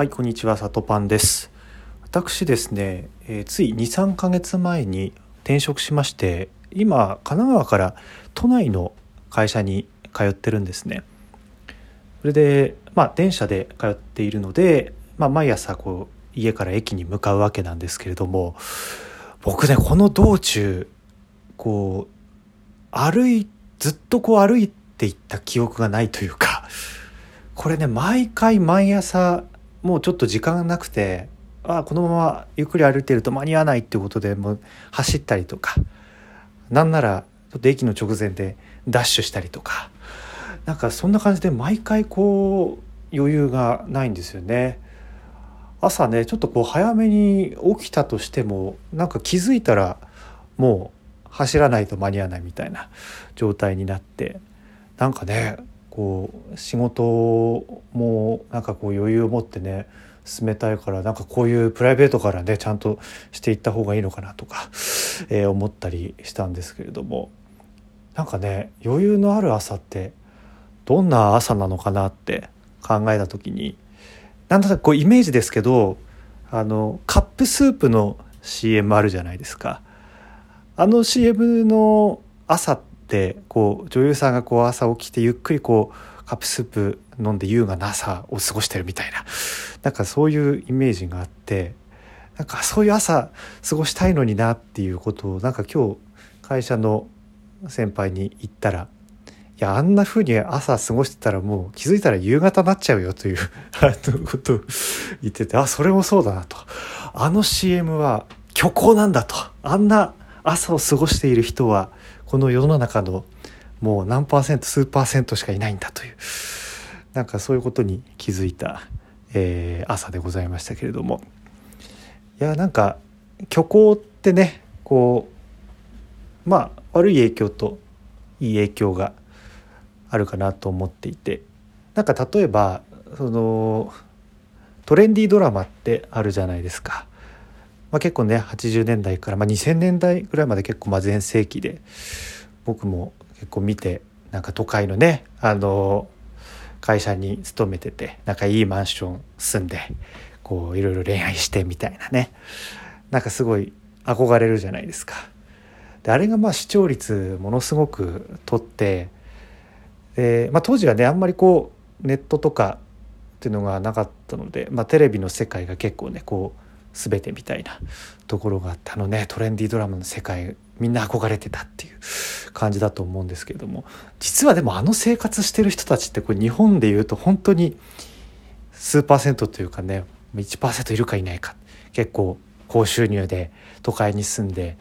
はい、こんにちは、さとパンです。私ですね、えーつい2、3ヶ月前に転職しまして、今、神奈川から都内の会社に通ってるんですね。それで、まあ、電車で通っているので、まあ、毎朝こう、家から駅に向かうわけなんですけれども、僕ね、この道中、こう、歩い、ずっとこう歩いていった記憶がないというか、これね、毎回毎朝、もうちょっと時間がなくてあこのままゆっくり歩いてると間に合わないっていうことでもう走ったりとかなんならちょっと駅の直前でダッシュしたりとかなんかそんな感じで毎回こう余裕がないんですよね。朝ねちょっとこう早めに起きたとしてもなんか気づいたらもう走らないと間に合わないみたいな状態になってなんかねこう仕事もなんかこう余裕を持ってね進めたいからなんかこういうプライベートからねちゃんとしていった方がいいのかなとか、えー思ったりしたんですけれどもなんかね余裕のある朝ってどんな朝なのかなって考えた時になんとなくこうイメージですけどあのカップスープの CM あるじゃないですか。あの CM の朝っこう女優さんがこう朝起きてゆっくりこうカップスープ飲んで優雅な朝を過ごしてるみたいな。なんかそういうイメージがあってなんかそういう朝過ごしたいのになっていうことをなんか今日会社の先輩に言ったら「いやあんな風に朝過ごしてたらもう気づいたら夕方になっちゃうよ」という ことを言っててあそれもそうだなと。あの CM は虚構なんだと。あんな朝を過ごしている人はこの世の中のもう何パーセント数パーセントしかいないんだというなんかそういうことに気づいた、えー朝でございましたけれどもいやなんか虚構ってねこうまあ悪い影響といい影響があるかなと思っていてなんか例えばそのトレンディードラマってあるじゃないですか。まあ、結構ね80年代から、まあ、2000年代ぐらいまで結構全盛期で僕も結構見てなんか都会のねあの会社に勤めててなんかいいマンション住んでこういろいろ恋愛してみたいなねなんかすごい憧れるじゃないですか。であれがまあ視聴率ものすごく取ってで、まあ、当時はねあんまりこうネットとかっていうのがなかったので、まあ、テレビの世界が結構ねこう全てみたいなところがあってあのね。トレンディードラマの世界みんな憧れてたっていう感じだと思うんですけれども。実はでもあの生活してる人たちってこれ日本でいうと本当に数パーセントというかね1%いるかいないか。結構高収入で都会に住んで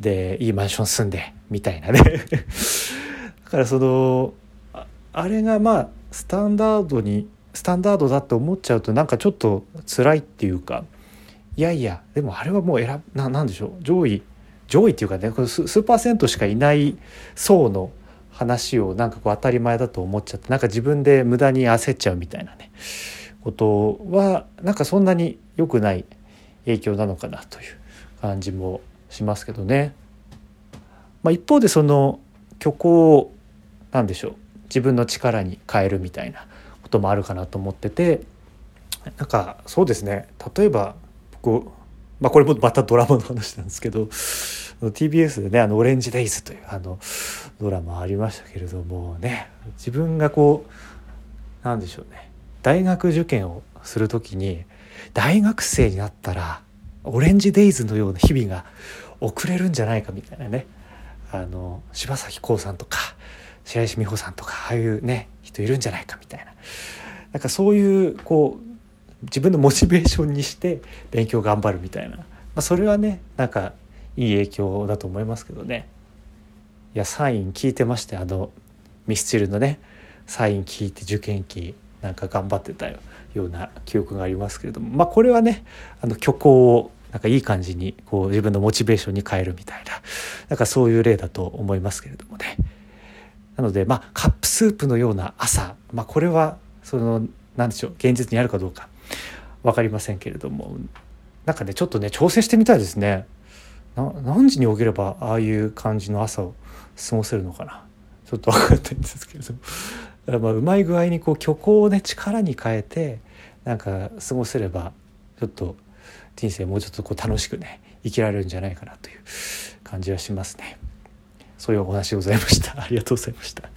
でいいマンション住んでみたいなね。だからそのあれがまあスタンダードにスタンダードだって思っちゃうとなんかちょっと辛いっていうかいやいやでもあれはもう選ななんでしょう上位上位っていうかねこれ数数パーセントしかいない層の話をなんかこう当たり前だと思っちゃってなんか自分で無駄に焦っちゃうみたいなねことはなんかそんなに良くない影響なのかなという感じもしますけどね。まあ、一方でその虚構をなんでしょう自分の力に変えるみたいなこともあるかなと思っててなんかそうですね例えば僕、まあ、これもまたドラマの話なんですけど TBS でね「あのオレンジデイズ」というあのドラマありましたけれどもね自分がこうなんでしょうね大学受験をする時に大学生になったらオレンジデイズのような日々が送れるんじゃないかみたいなねあの柴咲コウさんとか白石美帆さんとかああいうね人いるんじゃないかみたいな。なんかそういうこう自分のモチベーションにして勉強頑張るみたいな、まあ、それはねなんかいい影響だと思いますけどね。いやサイン聞いてましてあのミスチルのね。サイン聞いて受験期なんか頑張ってたような記憶がありますけれども。まあこれはねあの虚構をなんかいい感じにこう自分のモチベーションに変えるみたいな。なんかそういう例だと思いますけれどもね。なのでまあカップスープのような朝、まあ、これはその何でしょう現実にあるかどうか。分かりませんけれども。なんかねちょっとね挑戦してみたいですね。な何時に起きればああいう感じの朝を過ごせるのかな。ちょっと分かんないんですけれども。だからまあうまい具合にこう虚構をね力に変えてなんか過ごせればちょっと人生もうちょっとこう楽しくね生きられるんじゃないかなという感じはしますね。そういうお話でございました。ありがとうございました。